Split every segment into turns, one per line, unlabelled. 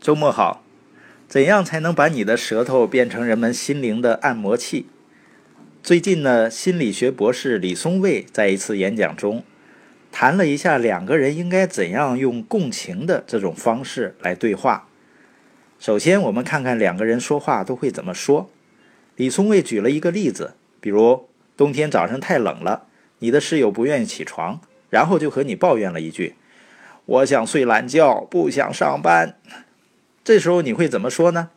周末好。怎样才能把你的舌头变成人们心灵的按摩器？最近呢，心理学博士李松蔚在一次演讲中谈了一下两个人应该怎样用共情的这种方式来对话。首先，我们看看两个人说话都会怎么说。李松蔚举了一个例子，比如冬天早上太冷了，你的室友不愿意起床，然后就和你抱怨了一句：“我想睡懒觉，不想上班。”这时候你会怎么说呢？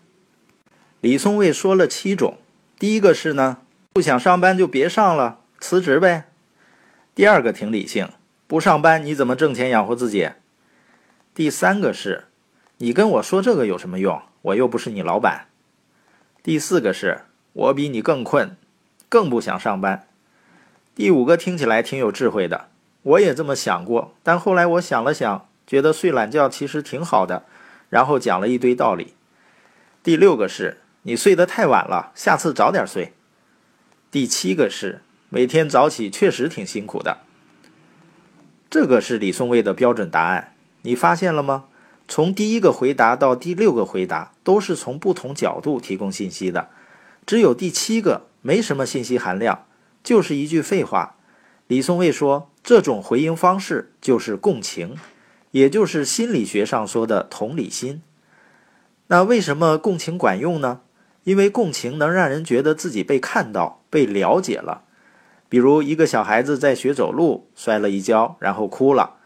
李松蔚说了七种，第一个是呢，不想上班就别上了，辞职呗。第二个挺理性，不上班你怎么挣钱养活自己？第三个是，你跟我说这个有什么用？我又不是你老板。第四个是，我比你更困，更不想上班。第五个听起来挺有智慧的，我也这么想过，但后来我想了想，觉得睡懒觉其实挺好的。然后讲了一堆道理。第六个是你睡得太晚了，下次早点睡。第七个是每天早起确实挺辛苦的。这个是李松蔚的标准答案，你发现了吗？从第一个回答到第六个回答都是从不同角度提供信息的，只有第七个没什么信息含量，就是一句废话。李松蔚说，这种回应方式就是共情。也就是心理学上说的同理心。那为什么共情管用呢？因为共情能让人觉得自己被看到、被了解了。比如一个小孩子在学走路，摔了一跤，然后哭了。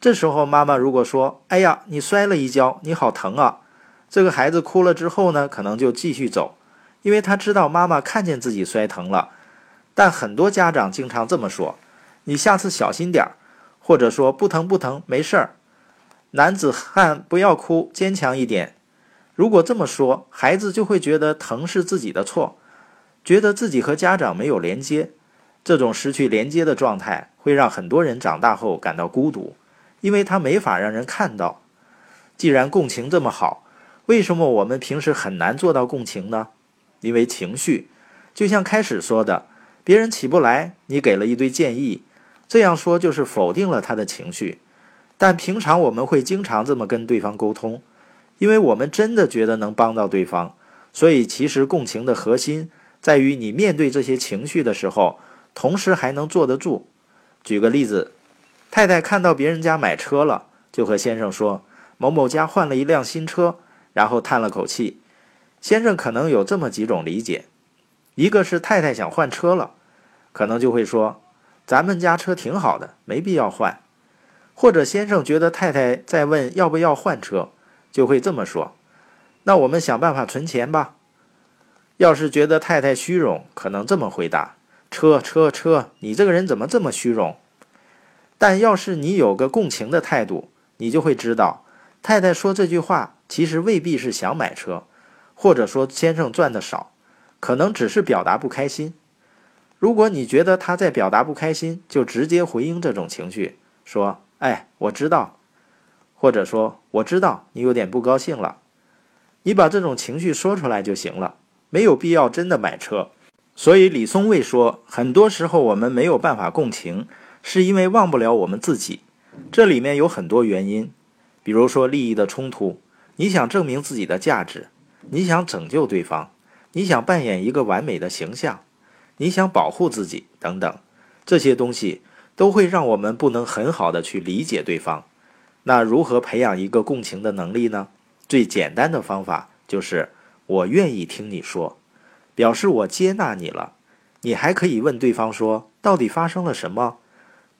这时候妈妈如果说：“哎呀，你摔了一跤，你好疼啊！”这个孩子哭了之后呢，可能就继续走，因为他知道妈妈看见自己摔疼了。但很多家长经常这么说：“你下次小心点儿。”或者说：“不疼不疼，没事儿。”男子汉不要哭，坚强一点。如果这么说，孩子就会觉得疼是自己的错，觉得自己和家长没有连接。这种失去连接的状态会让很多人长大后感到孤独，因为他没法让人看到。既然共情这么好，为什么我们平时很难做到共情呢？因为情绪，就像开始说的，别人起不来，你给了一堆建议，这样说就是否定了他的情绪。但平常我们会经常这么跟对方沟通，因为我们真的觉得能帮到对方，所以其实共情的核心在于你面对这些情绪的时候，同时还能坐得住。举个例子，太太看到别人家买车了，就和先生说某某家换了一辆新车，然后叹了口气。先生可能有这么几种理解：一个是太太想换车了，可能就会说咱们家车挺好的，没必要换。或者先生觉得太太在问要不要换车，就会这么说：“那我们想办法存钱吧。”要是觉得太太虚荣，可能这么回答：“车车车，你这个人怎么这么虚荣？”但要是你有个共情的态度，你就会知道，太太说这句话其实未必是想买车，或者说先生赚的少，可能只是表达不开心。如果你觉得他在表达不开心，就直接回应这种情绪，说。哎，我知道，或者说我知道你有点不高兴了，你把这种情绪说出来就行了，没有必要真的买车。所以李松蔚说，很多时候我们没有办法共情，是因为忘不了我们自己。这里面有很多原因，比如说利益的冲突，你想证明自己的价值，你想拯救对方，你想扮演一个完美的形象，你想保护自己等等，这些东西。都会让我们不能很好的去理解对方。那如何培养一个共情的能力呢？最简单的方法就是我愿意听你说，表示我接纳你了。你还可以问对方说，到底发生了什么？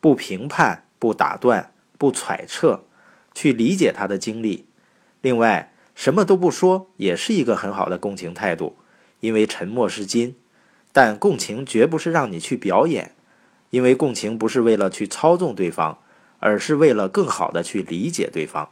不评判，不打断，不揣测，去理解他的经历。另外，什么都不说也是一个很好的共情态度，因为沉默是金。但共情绝不是让你去表演。因为共情不是为了去操纵对方，而是为了更好的去理解对方。